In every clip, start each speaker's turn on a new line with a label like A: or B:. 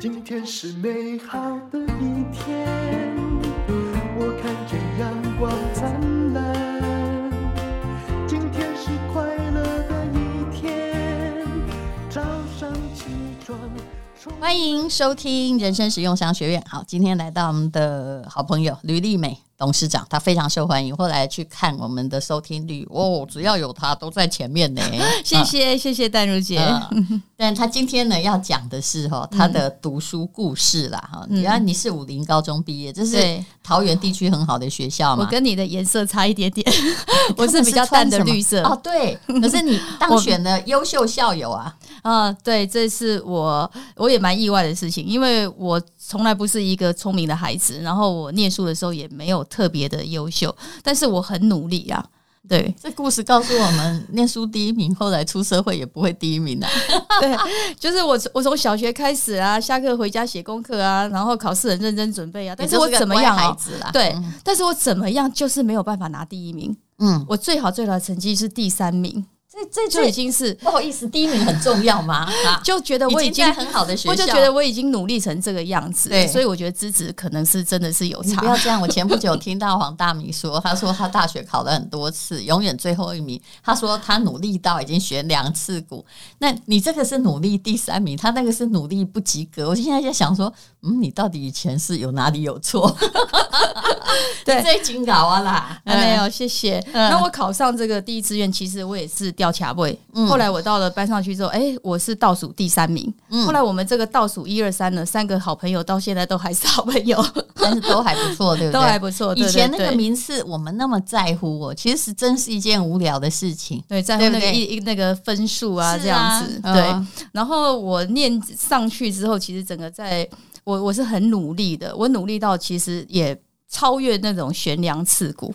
A: 今天是美好的一天，我看见阳光灿烂。今天是快乐的一天，早上起床。
B: 欢迎收听人生实用商学院。好，今天来到我们的好朋友吕丽美。董事长他非常受欢迎，后来去看我们的收听率哦，只要有他都在前面呢。
C: 谢谢、啊、谢谢淡如姐、
B: 嗯，但他今天呢要讲的是哈他的读书故事啦哈。原来、嗯、你是武林高中毕业，这是桃园地区很好的学校嘛。
C: 我跟你的颜色差一点点，我是比较淡的绿色
B: 哦。对，可是你当选了优秀校友啊
C: 啊！对，这是我我也蛮意外的事情，因为我。从来不是一个聪明的孩子，然后我念书的时候也没有特别的优秀，但是我很努力啊。对，
B: 这故事告诉我们，念书第一名，后来出社会也不会第一名的、啊。
C: 对，就是我，我从小学开始啊，下课回家写功课啊，然后考试很认真准备啊。但是我怎么样啊？对，但是我怎么样就是没有办法拿第一名。嗯，我最好最好的成绩是第三名。这这就已经是
B: 不好意思，第一名很重要吗？
C: 就觉得我已经，
B: 已经很好的学校，
C: 我就觉得我已经努力成这个样子，对，所以我觉得资质可能是真的是有差。
B: 不要这样，我前不久听到黄大明说，他说他大学考了很多次，永远最后一名。他说他努力到已经学两次股。那你这个是努力第三名，他那个是努力不及格。我现在在想说，嗯，你到底以前是有哪里有错？对，最紧搞啊啦，
C: 没有，谢谢。那我考上这个第一志愿，其实我也是掉卡位。后来我到了班上去之后，哎，我是倒数第三名。后来我们这个倒数一二三的，三个好朋友到现在都还是好朋友，
B: 但是都还不错，对不对？
C: 都还不错。
B: 以前那个名次我们那么在乎我，其实真是一件无聊的事情。
C: 对，在乎那个一那个分数啊，这样子。对。然后我念上去之后，其实整个在我我是很努力的，我努力到其实也超越那种悬梁刺股。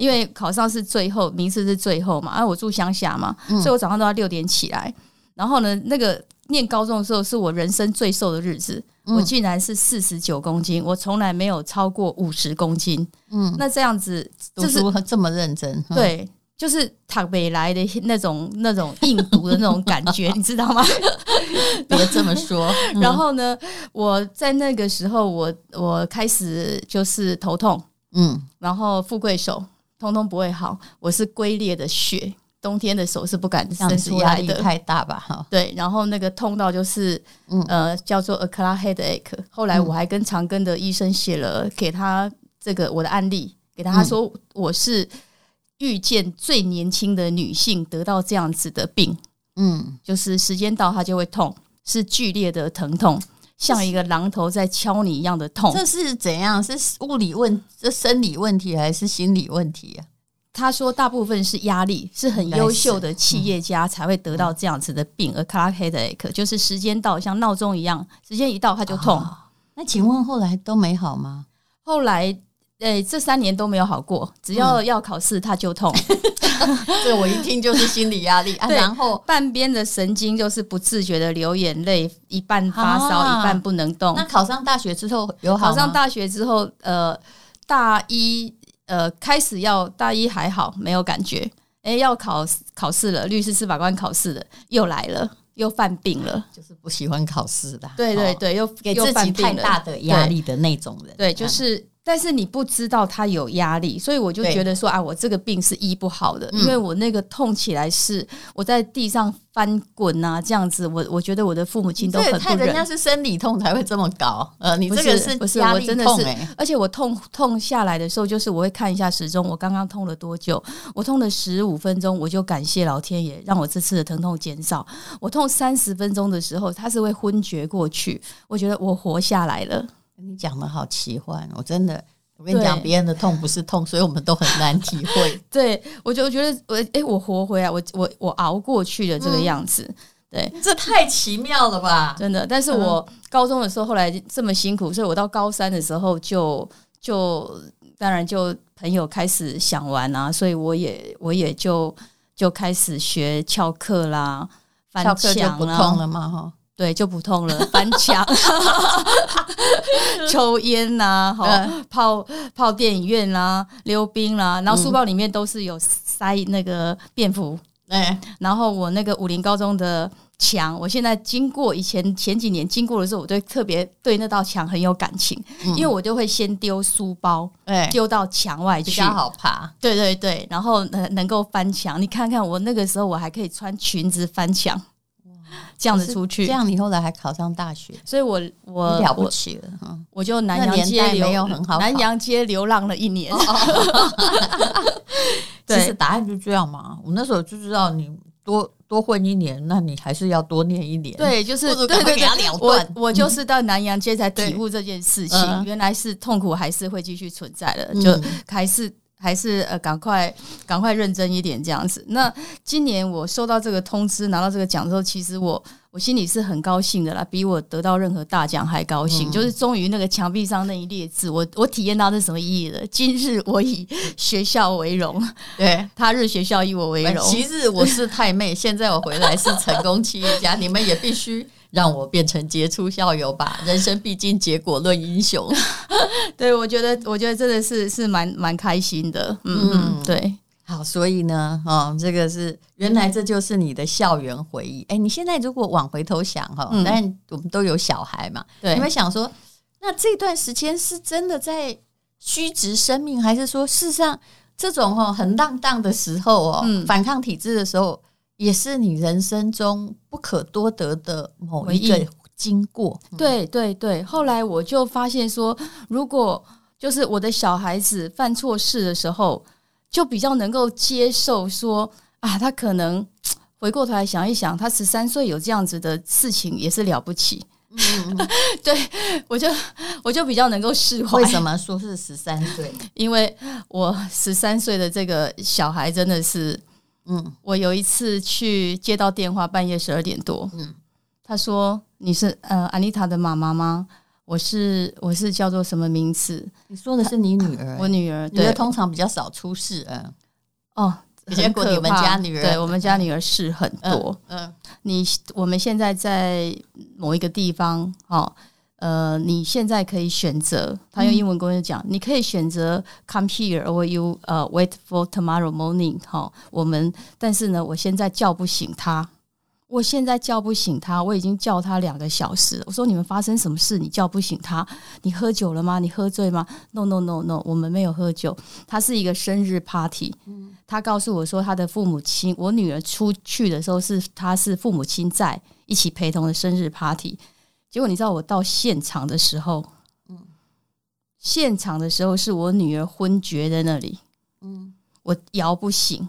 C: 因为考上是最后，名次是最后嘛，而、啊、我住乡下嘛，嗯、所以我早上都要六点起来。然后呢，那个念高中的时候是我人生最瘦的日子，嗯、我竟然是四十九公斤，我从来没有超过五十公斤。嗯，那这样子就是
B: 这么认真，
C: 对，就是躺北来的那种那种硬读的那种感觉，你知道吗？
B: 别这么说。
C: 嗯、然后呢，我在那个时候我，我我开始就是头痛，嗯，然后富贵手。通通不会好，我是龟裂的血，冬天的手是不敢伸出来的，压力
B: 太大吧？哈，
C: 对，然后那个痛到就是，嗯、呃，叫做 a cloud headache。后来我还跟长庚的医生写了，给他这个我的案例，给他说我是遇见最年轻的女性得到这样子的病，嗯，就是时间到它就会痛，是剧烈的疼痛。像一个榔头在敲你一样的痛，
B: 这是怎样？是物理问，这生理问题还是心理问题啊？
C: 他说大部分是压力，是很优秀的企业家才会得到这样子的病，而 clock headache 就是时间到像闹钟一样，时间一到他就痛。哦。
B: 那请问后来都没好吗？
C: 后来。诶，这三年都没有好过，只要要考试他就痛。
B: 这我一听就是心理压力啊。然后
C: 半边的神经就是不自觉的流眼泪，一半发烧，一半不能动。
B: 那考上大学之后有好？
C: 考上大学之后，呃，大一呃开始要大一还好，没有感觉。诶，要考考试了，律师司法官考试了，又来了，又犯病了，
B: 就是不喜欢考试的。
C: 对对对，又
B: 给自己太大的压力的那种人。
C: 对，就是。但是你不知道他有压力，所以我就觉得说啊，我这个病是医不好的，因为我那个痛起来是我在地上翻滚啊，这样子，我我觉得我的父母亲都很不忍。
B: 人家是生理痛才会这么搞，呃，你这个是不是我真的是，
C: 而且我痛痛下来的时候，就是我会看一下时钟，我刚刚痛了多久？我痛了十五分钟，我就感谢老天爷让我这次的疼痛减少。我痛三十分钟的时候，他是会昏厥过去，我觉得我活下来了。
B: 你讲的好奇幻，我真的，我跟你讲，别人的痛不是痛，所以我们都很难体会。
C: 对，我就觉得我，哎，我活回来，我我我熬过去了这个样子。嗯、对，
B: 这太奇妙了吧，
C: 真的。但是我高中的时候，后来这么辛苦，所以我到高三的时候就就当然就朋友开始想玩啊，所以我也我也就就开始学翘课啦，翻墙
B: 不痛了嘛，哈。
C: 对，就不痛了。翻墙、抽烟呐、啊，好泡泡电影院啦、啊，溜冰啦、啊，然后书包里面都是有塞那个便服，
B: 对，
C: 然后我那个武林高中的墙，我现在经过以前前几年经过的时候，我对特别对那道墙很有感情，嗯、因为我就会先丢书包，
B: 对，
C: 丢到墙外去，
B: 比较好爬。
C: 对对对，然后能能够翻墙，你看看我那个时候我还可以穿裙子翻墙，这样子出去。
B: 这样你后来还考上大学，
C: 所以我我
B: 了不起了，嗯，
C: 我就南洋街流
B: 没有很好，
C: 南阳街流浪了一年。
B: 其实答案就这样嘛，我那时候就知道你多多混一年，那你还是要多念一年。
C: 对，就是对对对，我我就是到南洋街才体悟这件事情，原来是痛苦还是会继续存在的，就还是还是呃，赶快赶快认真一点这样子。那今年我收到这个通知，拿到这个奖之后，其实我。我心里是很高兴的啦，比我得到任何大奖还高兴。嗯、就是终于那个墙壁上那一列字，我我体验到是什么意义了。今日我以学校为荣，对，他日学校以我为荣。
B: 其日我是太妹，现在我回来是成功企业家，你们也必须让我变成杰出校友吧。人生必经结果论英雄，
C: 对，我觉得我觉得真的是是蛮蛮开心的。嗯，嗯对。
B: 好，所以呢，哦，这个是原来这就是你的校园回忆。哎，你现在如果往回头想哈，嗯、但我们都有小孩嘛，对，你会想说，那这段时间是真的在虚掷生命，还是说事实上这种哈很浪荡的时候哦，嗯、反抗体制的时候，也是你人生中不可多得的某一个经
C: 过？嗯、对对对。后来我就发现说，如果就是我的小孩子犯错事的时候。就比较能够接受说啊，他可能回过头来想一想，他十三岁有这样子的事情也是了不起。嗯，对我就我就比较能够释怀。
B: 为什么说是十三岁？
C: 因为我十三岁的这个小孩真的是，嗯，我有一次去接到电话，半夜十二点多，嗯，他说你是呃安妮塔的妈妈吗？我是我是叫做什么名字？
B: 你说的是你女儿，
C: 我女儿。
B: 对，通常比较少出事，嗯。
C: 哦，
B: 结果你们家女儿，
C: 对我们家女儿事很多。嗯，你我们现在在某一个地方，哦，呃，你现在可以选择，他用英文跟我讲，你可以选择 come here or you 呃 wait for tomorrow morning。哈，我们但是呢，我现在叫不醒他。我现在叫不醒他，我已经叫他两个小时了。我说，你们发生什么事？你叫不醒他？你喝酒了吗？你喝醉吗？No No No No，我们没有喝酒。他是一个生日 party。他告诉我说，他的父母亲，我女儿出去的时候是他是父母亲在一起陪同的生日 party。结果你知道我到现场的时候，现场的时候是我女儿昏厥在那里，我摇不醒，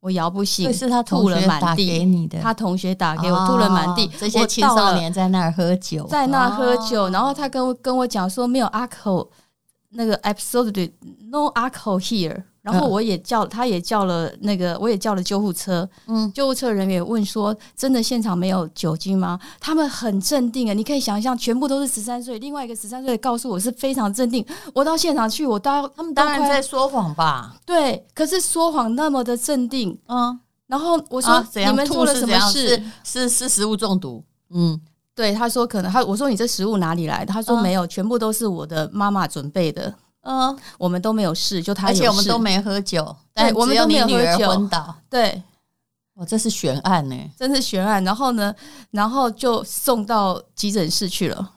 C: 我摇不醒，
B: 是他吐了满地。
C: 他同学打给我，吐了满地。
B: 这些青少年在那儿喝酒，
C: 在那儿喝酒。然后他跟我跟我讲说，没有 alcohol，那个 absolutely no alcohol here。然后我也叫，他也叫了那个，我也叫了救护车。嗯，救护车人员也问说，真的现场没有酒精吗？他们很镇定啊，你可以想象，全部都是十三岁。另外一个十三岁的告诉我是非常镇定。我到现场去，我当
B: 他们当然在说谎吧？
C: 对，可是说谎那么的镇定。嗯，然后我说、啊、你们做了什么事？
B: 是是，是食物中毒。嗯，
C: 对，他说可能他我说你这食物哪里来的？他说没有，嗯、全部都是我的妈妈准备的。嗯，我们都没有事，就他有事，
B: 而且我们都没喝酒，
C: 但我们都没有喝酒，
B: 昏倒。
C: 对，
B: 哇，这是悬案呢，
C: 真是悬案。然后呢，然后就送到急诊室去了，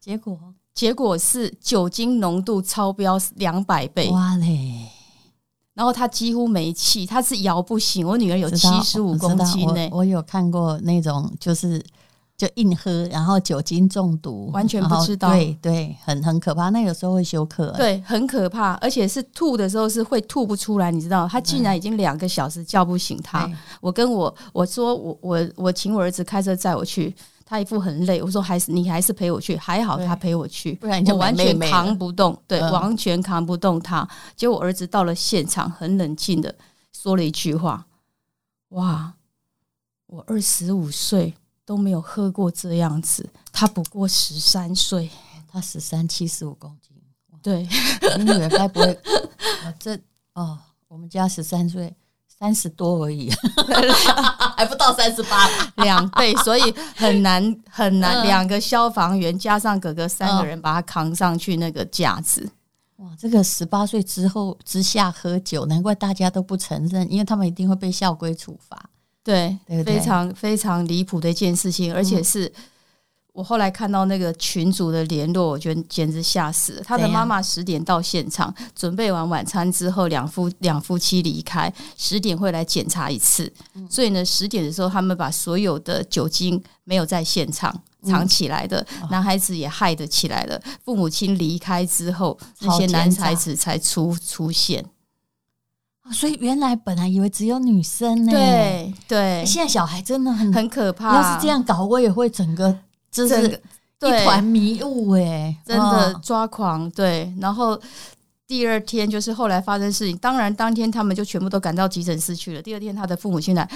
B: 结果
C: 结果是酒精浓度超标两百倍，哇嘞！然后他几乎没气，他是摇不醒。我女儿有七十五公斤呢，
B: 我有看过那种就是。就硬喝，然后酒精中毒，
C: 完全不知道。
B: 对对，很很可怕。那有时候会休克，
C: 对，很可怕。而且是吐的时候是会吐不出来，你知道？他竟然已经两个小时叫不醒他。嗯、我跟我我说我我我请我儿子开车载我去，他一副很累。我说还是你还是陪我去，还好他陪我去，不然你就完全扛不动。对，嗯、完全扛不动他。结果我儿子到了现场，很冷静的说了一句话：“哇，我二十五岁。”都没有喝过这样子，他不过十三岁，
B: 他十三七十五公斤，
C: 对，
B: 你女儿该不会？这哦，我们家十三岁，三十多而已，还不到三十八，
C: 两倍，所以很难很难。两个消防员加上哥哥三个人把他扛上去那个架子，
B: 哇，这个十八岁之后之下喝酒，难怪大家都不承认，因为他们一定会被校规处
C: 罚。
B: 对，对对？
C: 非常非常离谱的一件事情，而且是。我后来看到那个群主的联络，我觉得简直吓死了。他的妈妈十点到现场，准备完晚餐之后，两夫两夫妻离开，十点会来检查一次。所以呢，十点的时候，他们把所有的酒精没有在现场藏起来的，男孩子也害得起来了。父母亲离开之后，这些男孩子才出出现。
B: 所以原来本来以为只有女生呢，
C: 对对。
B: 现在小孩真的很
C: 很可怕。
B: 要是这样搞，我也会整个。就是一团迷雾哎，
C: 真的抓狂。对，然后第二天就是后来发生事情，当然当天他们就全部都赶到急诊室去了。第二天他的父母亲来，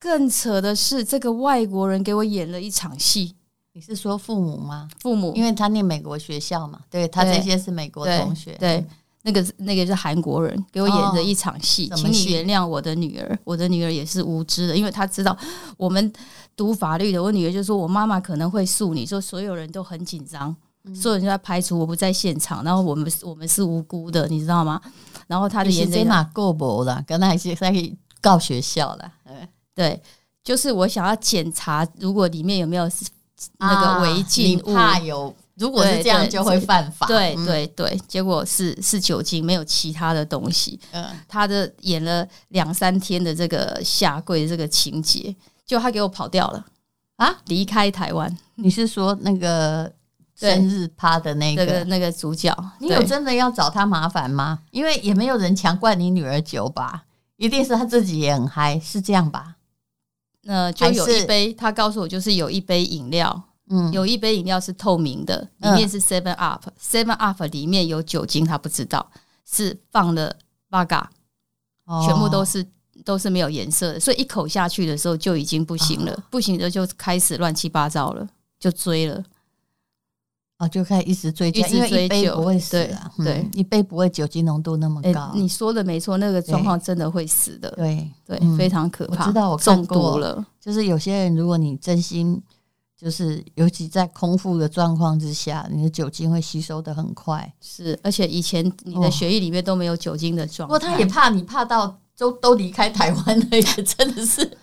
C: 更扯的是，这个外国人给我演了一场戏。
B: 你是说父母吗？
C: 父母，
B: 因为他念美国学校嘛，对，他这些是美国同学。
C: 对，那个那个是韩国人给我演的一场戏，请你原谅我的女儿，我的女儿也是无知的，因为她知道我们。读法律的，我女儿就说：“我妈妈可能会诉你，说所有人都很紧张，所有人都在排除我不在现场，然后我们我们是无辜的，你知道吗？”然后他的眼泪
B: 哪够薄了，刚才是在告学校了。
C: 对，就是我想要检查，如果里面有没有那个违禁物，
B: 怕有，如果是这样就会犯法。
C: 对对对，结果是是酒精，没有其他的东西。嗯，他的演了两三天的这个下跪的这个情节。就他给我跑掉了啊！离开台湾，
B: 你是说那个生日趴的那个
C: 那个那个主角？
B: 你有真的要找他麻烦吗？因为也没有人强灌你女儿酒吧，一定是他自己也很嗨，是这样吧？
C: 那就有一杯，他告诉我就是有一杯饮料，嗯，有一杯饮料是透明的，里面是 Seven Up，Seven Up 里面有酒精，他不知道是放了 Vodka，全部都是。都是没有颜色的，所以一口下去的时候就已经不行了，哦、不行的就开始乱七八糟了，就追了，
B: 哦，就开始一直追，
C: 一直追酒，不会死
B: 啊，对，对，一杯不会酒精浓度那么高。
C: 欸、你说的没错，那个状况真的会死的，
B: 对
C: 对，非常可怕。
B: 我知道我中毒了，就是有些人，如果你真心，就是尤其在空腹的状况之下，你的酒精会吸收的很快，
C: 是，而且以前你的血液里面都没有酒精的状态，不过
B: 他也怕你怕到。都都离开台湾了，也 真的是，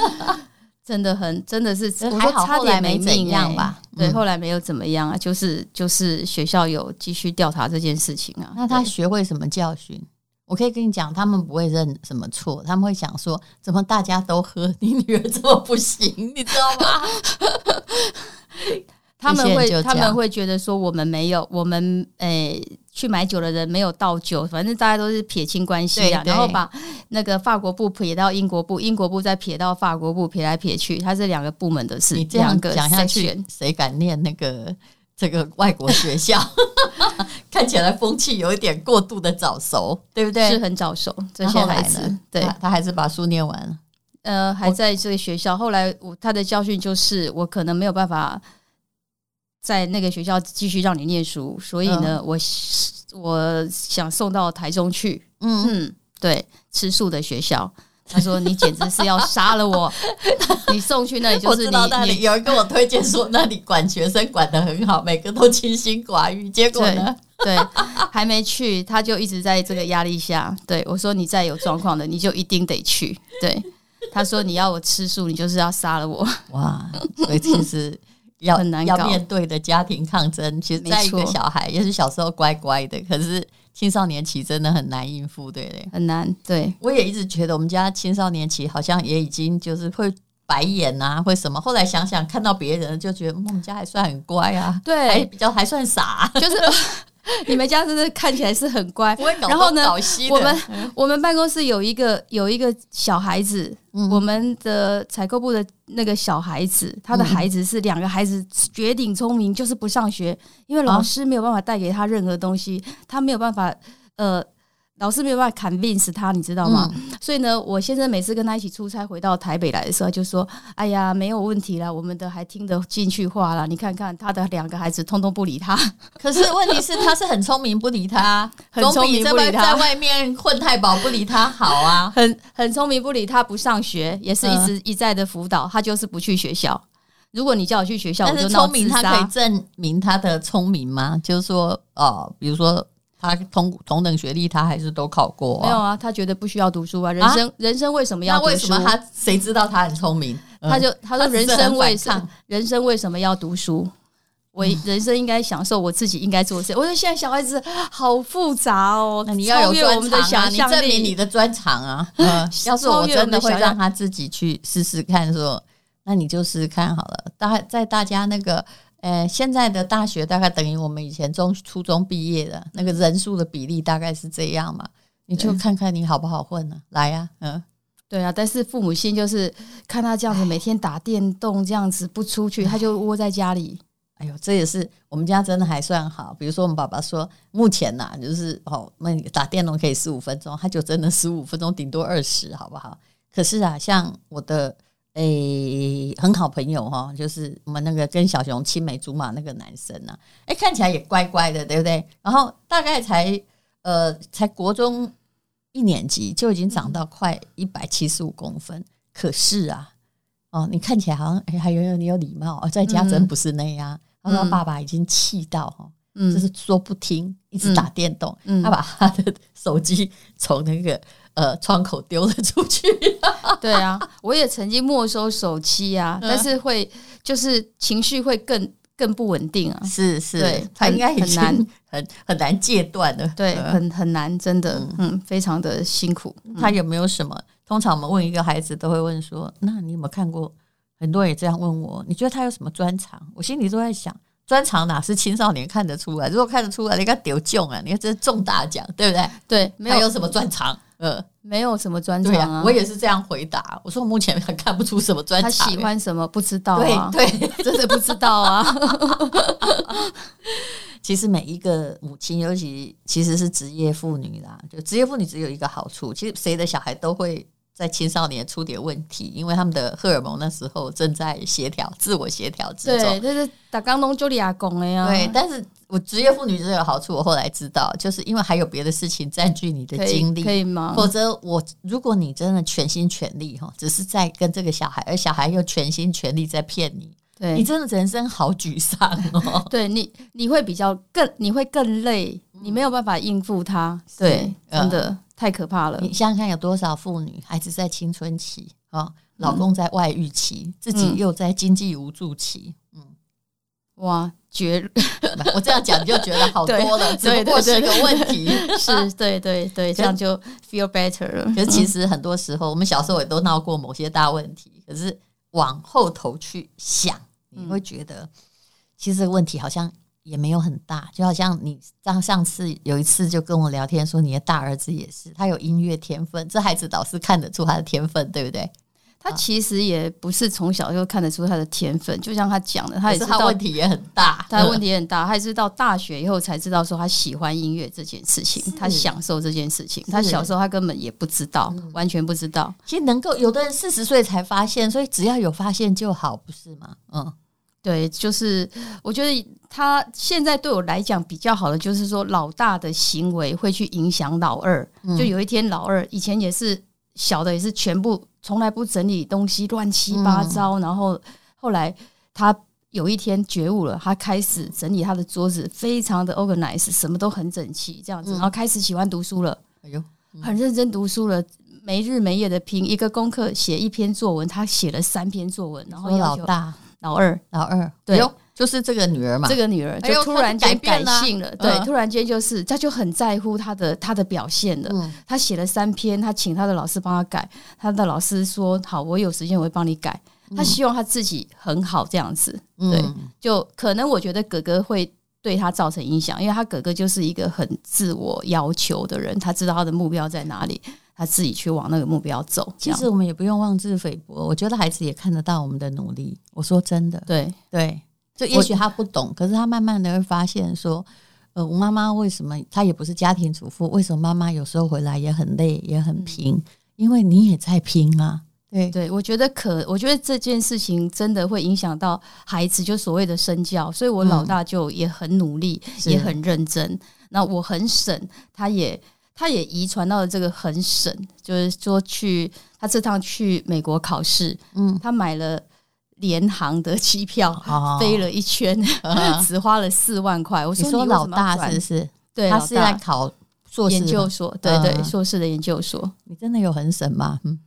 C: 真的很，真的是，
B: 还好后来没怎样吧？
C: 对，后来没有怎么样啊，就是就是学校有继续调查这件事情啊。
B: 那他学会什么教训？我可以跟你讲，他们不会认什么错，他们会想说，怎么大家都喝，你女儿这么不行，你知道吗？
C: 他们会他们会觉得说，我们没有，我们诶。欸去买酒的人没有倒酒，反正大家都是撇清关系啊，然后把那个法国部撇到英国部，英国部再撇到法国部，撇来撇去，它是两个部门的事。
B: 你这样讲下去，谁敢念那个这个外国学校？看起来风气有一点过度的早熟，对不对？
C: 是很早熟，这些孩子，对
B: 他，他还是把书念完了。
C: 呃，还在这个学校。后来我他的教训就是，我可能没有办法。在那个学校继续让你念书，所以呢，嗯、我我想送到台中去。嗯嗯，对，吃素的学校。他说：“你简直是要杀了我！你送去那里就是你。”
B: 那里有人跟我推荐说，那里管学生管得很好，每个都清心寡欲。结果呢？
C: 对，对，还没去，他就一直在这个压力下。对我说：“你再有状况的，你就一定得去。”对，他说：“你要我吃素，你就是要杀了我。”
B: 哇，所以其实。要很难要面对的家庭抗争，其实在一个小孩也是小时候乖乖的，可是青少年期真的很难应付，对不对？
C: 很难。对，
B: 我也一直觉得我们家青少年期好像也已经就是会白眼啊，会什么。后来想想，看到别人就觉得我们家还算很乖啊，
C: 对，
B: 还比较还算傻，
C: 就是。你们家真的看起来是很乖，然后呢，我们我们办公室有一个有一个小孩子，嗯、我们的采购部的那个小孩子，他的孩子是两个孩子绝顶聪明，就是不上学，因为老师没有办法带给他任何东西，他没有办法呃。老师没有办法 convince 他，你知道吗？嗯、所以呢，我先生每次跟他一起出差回到台北来的时候，就说：“哎呀，没有问题啦，我们的还听得进去话啦。你看看他的两个孩子，通通不理他。
B: 可是问题是，他是很聪明，不理他，很聪明不理他，在外面混太保，不理他好啊。
C: 很很聪明，不理他，不上学，也是一直一再的辅导，他就是不去学校。如果你叫我去学校，我就。
B: 聪明，他可以证明他的聪明吗？就是说，哦，比如说。他同同等学历，他还是都考过、啊。
C: 没有啊，他觉得不需要读书啊。人生、啊、人生为什么要读书？
B: 为什么他谁知道他很聪明？
C: 他就他说人生为什么人生为什么要读书？我人生应该享受我自己应该做的事。我说现在小孩子好复杂哦，
B: 那你要有专长啊，你证明你的专长啊。要是我真的会让他自己去试试看，说那你就试试看好了。大概在大家那个。呃，现在的大学大概等于我们以前中初中毕业的那个人数的比例大概是这样嘛？你就看看你好不好混呢？来呀，嗯，
C: 对啊。但是父母亲就是看他这样子每天打电动这样子不出去，他就窝在家里。
B: 哎呦，这也是我们家真的还算好。比如说我们爸爸说，目前呐，就是哦，那打电动可以十五分钟，他就真的十五分钟，顶多二十，好不好？可是啊，像我的。诶、欸，很好朋友哈，就是我们那个跟小熊青梅竹马那个男生呐、啊，诶、欸，看起来也乖乖的，对不对？然后大概才呃，才国中一年级就已经长到快一百七十五公分，可是啊，哦，你看起来好像诶、欸，还有有你有礼貌，在家真不是那样。他说爸爸已经气到哈，就是说不听，一直打电动，嗯他把他的手机从那个。呃，窗口丢了出去。
C: 对啊，我也曾经没收手机啊，但是会就是情绪会更更不稳定啊。
B: 是是，对，他应该很难很很难戒断的。
C: 对，很很难，真的，嗯，非常的辛苦。
B: 他有没有什么？通常我们问一个孩子，都会问说：“那你有没有看过？”很多人也这样问我，你觉得他有什么专长？我心里都在想，专长哪是青少年看得出来？如果看得出来，你该得奖啊！你看这是中大奖，对不对？
C: 对，
B: 没有什么专长。呃，
C: 没有什么专长啊，
B: 我也是这样回答。我说我目前还看不出什么专长。他
C: 喜欢什么不知道
B: 啊？对对，
C: 真的不知道啊。
B: 其实每一个母亲，尤其其实是职业妇女啦，就职业妇女只有一个好处，其实谁的小孩都会。在青少年出点问题，因为他们的荷尔蒙那时候正在协调、自我协调之中。
C: 对，就是打刚东就利亚公的呀。
B: 对，但是我职业妇女真的有好处，我后来知道，就是因为还有别的事情占据你的精力，
C: 可以吗？
B: 否则我如果你真的全心全力哈，只是在跟这个小孩，而小孩又全心全力在骗你，对你真的人生好沮丧哦。
C: 对你，你会比较更，你会更累，你没有办法应付他。对，真的。太可怕了！
B: 你想想看，有多少妇女孩子在青春期啊，老公在外遇期，嗯、自己又在经济无助期，嗯，
C: 哇，绝！
B: 我这样讲你就觉得好多了，只不过是个问题，
C: 是对对对，这样就 feel better 了。
B: 可是其实很多时候，我们小时候也都闹过某些大问题，可是往后头去想，你会觉得其实这个问题好像。也没有很大，就好像你上上次有一次就跟我聊天说，你的大儿子也是，他有音乐天分，这孩子老是看得出他的天分，对不对？
C: 他其实也不是从小就看得出他的天分，就像他讲的，他也 是他
B: 问题也很大，
C: 他的问题也很大，他也是到大学以后才知道说他喜欢音乐这件事情，他享受这件事情，他小时候他根本也不知道，完全不知道。
B: 其实能够有的人四十岁才发现，所以只要有发现就好，不是吗？嗯。
C: 对，就是我觉得他现在对我来讲比较好的，就是说老大的行为会去影响老二。就有一天，老二以前也是小的，也是全部从来不整理东西，乱七八糟。然后后来他有一天觉悟了，他开始整理他的桌子，非常的 organize，什么都很整齐，这样子，然后开始喜欢读书了。哎呦，很认真读书了，没日没夜的拼一个功课，写一篇作文，他写了三篇作文，然后
B: 老大。
C: 老二，
B: 老二，对，就是这个女儿嘛。
C: 这个女儿就突然间改性了，对，突然间就是，她就很在乎她的她的表现了。她写了三篇，她请她的老师帮她改，她的老师说好，我有时间我会帮你改。她希望她自己很好这样子，对，就可能我觉得哥哥会对她造成影响，因为她哥哥就是一个很自我要求的人，他知道他的目标在哪里。他自己去往那个目标走。
B: 其实我们也不用妄自菲薄，我觉得孩子也看得到我们的努力。我说真的，
C: 对
B: 对，就也许他不懂，可是他慢慢的会发现说，呃，我妈妈为什么她也不是家庭主妇？为什么妈妈有时候回来也很累，也很拼？嗯、因为你也在拼啊。对
C: 对，我觉得可，我觉得这件事情真的会影响到孩子，就所谓的身教。所以我老大就也很努力，嗯、也很认真。那我很省，他也。他也遗传到了这个很省，就是说去他这趟去美国考试，嗯，他买了联航的机票，哦、飞了一圈，哦、只花了四万块。我说，你说老大是不是？对，
B: 他是在考硕士
C: 研究所，对对，硕士的研究所。
B: 你真的有很省吗？嗯，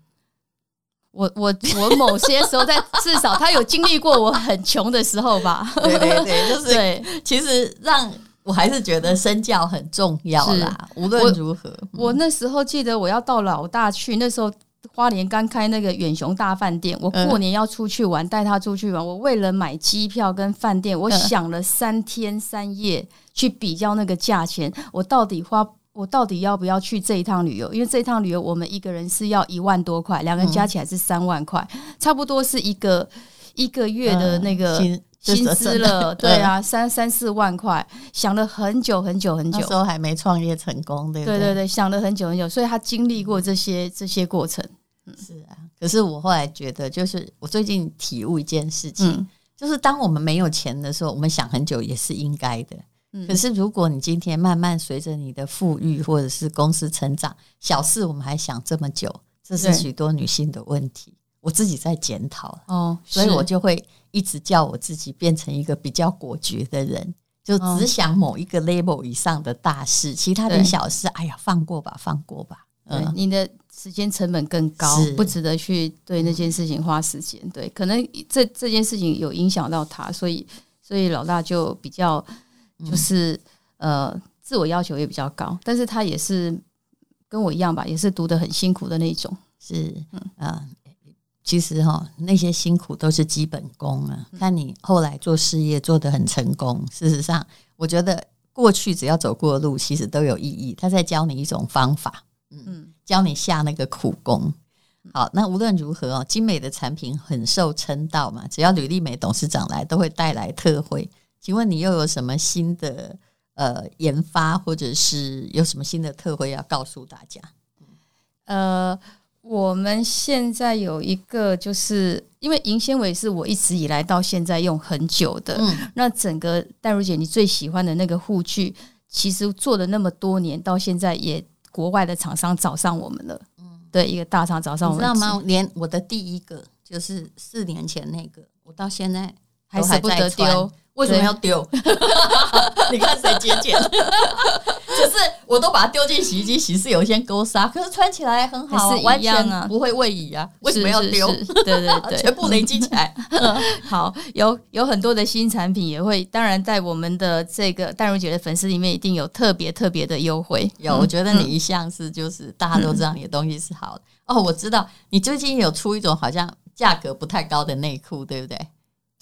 C: 我我我某些时候在至少他有经历过我很穷的时候吧。
B: 对对对，就是对。其实让我还是觉得身教很重要啦。无论如何，
C: 我那时候记得我要到老大去，那时候。花莲刚开那个远雄大饭店，我过年要出去玩，带他出去玩。我为了买机票跟饭店，我想了三天三夜去比较那个价钱，我到底花，我到底要不要去这一趟旅游？因为这一趟旅游我们一个人是要一万多块，两个人加起来是三万块，差不多是一个一个月的那个薪资了。对啊，三三四万块，想了很久很久很久，
B: 那时候还没创业成功，对不
C: 对？对想了很久很久，所以他经历过这些这些过程。
B: 是啊，可是我后来觉得，就是我最近体悟一件事情，嗯、就是当我们没有钱的时候，我们想很久也是应该的。嗯、可是如果你今天慢慢随着你的富裕或者是公司成长，小事我们还想这么久，这是许多女性的问题。对我自己在检讨哦，所以我就会一直叫我自己变成一个比较果决的人，就只想某一个 level 以上的大事，其他的小事，哎呀，放过吧，放过吧。
C: 嗯，你的。时间成本更高，不值得去对那件事情花时间。对，可能这这件事情有影响到他，所以所以老大就比较就是、嗯、呃自我要求也比较高，但是他也是跟我一样吧，也是读得很辛苦的那种。
B: 是，嗯啊，其实哈那些辛苦都是基本功啊。看你后来做事业做得很成功，事实上，我觉得过去只要走过的路，其实都有意义。他在教你一种方法，嗯。嗯教你下那个苦功，好，那无论如何哦，精美的产品很受称道嘛。只要吕丽美董事长来，都会带来特惠。请问你又有什么新的呃研发，或者是有什么新的特惠要告诉大家？
C: 呃，我们现在有一个，就是因为银纤维是我一直以来到现在用很久的。嗯，那整个淡如姐你最喜欢的那个护具，其实做了那么多年，到现在也。国外的厂商找上我们了，嗯，对，一个大厂找上我们，
B: 你知道吗？连我的第一个就是四年前那个，我到现在还舍不得丢。为什么要丢？你看谁节俭？就是我都把它丢进洗衣机洗，是有一些勾纱，可是穿起来很好，是完全不会位移啊。为什么要丢？
C: 对对对，
B: 全部累积起来。
C: 好，有有很多的新产品也会，当然在我们的这个淡如姐的粉丝里面，一定有特别特别的优惠。
B: 有，我觉得你一向是就是大家都知道你的东西是好的。哦，我知道你最近有出一种好像价格不太高的内裤，对不对？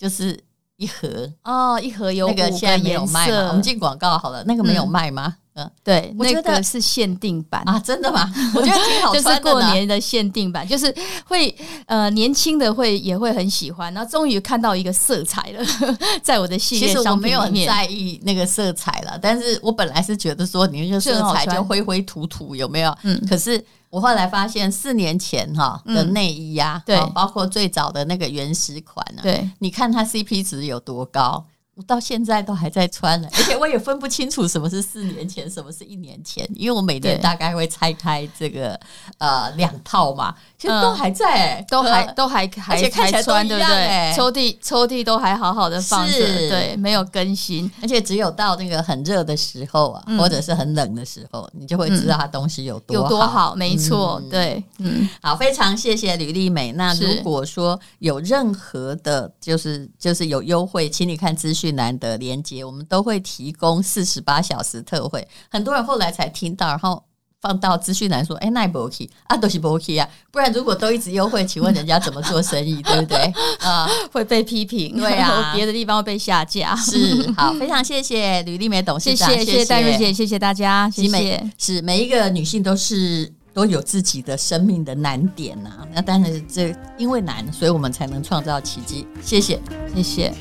B: 就是。一盒
C: 哦，一盒有
B: 那个现在没有卖吗？我们进广告好了，那个没有卖吗？
C: 嗯，对，我觉得是限定版
B: 啊，真的吗？我觉得挺好穿的，
C: 就是过年的限定版，就是会呃年轻的会也会很喜欢，然后终于看到一个色彩了，在我的系列上，
B: 其实我没有很在意那个色彩了，但是我本来是觉得说你那个色彩就灰灰土土有没有？嗯，可是。我后来发现，四年前哈的内衣呀、对，包括最早的那个原始款呢、啊，对，你看它 CP 值有多高。我到现在都还在穿呢，而且我也分不清楚什么是四年前，什么是一年前，因为我每年大概会拆开这个呃两套嘛，其实都还在，
C: 都还都还还还穿，对不对？抽屉抽屉都还好好的放着，对，没有更新，
B: 而且只有到那个很热的时候啊，或者是很冷的时候，你就会知道它东西有多
C: 有多好，没错，对，嗯，
B: 好，非常谢谢吕丽美。那如果说有任何的，就是就是有优惠，请你看资讯。去难得连接，我们都会提供四十八小时特惠。很多人后来才听到，然后放到资讯栏说：“哎，那不 OK 啊，都是不 OK 啊！不然如果都一直优惠，请问人家怎么做生意？对不对？啊，
C: 会被批评，
B: 对啊，
C: 别的地方会被下架。
B: 是好，非常谢谢吕丽梅董事长，谢谢
C: 谢谢淡如姐，谢谢大家，谢谢。
B: 是每一个女性都是都有自己的生命的难点呐、啊，那当然是这因为难，所以我们才能创造奇迹。谢谢。
C: 谢谢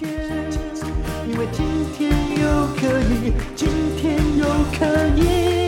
A: 因为今天又可以今天又可以。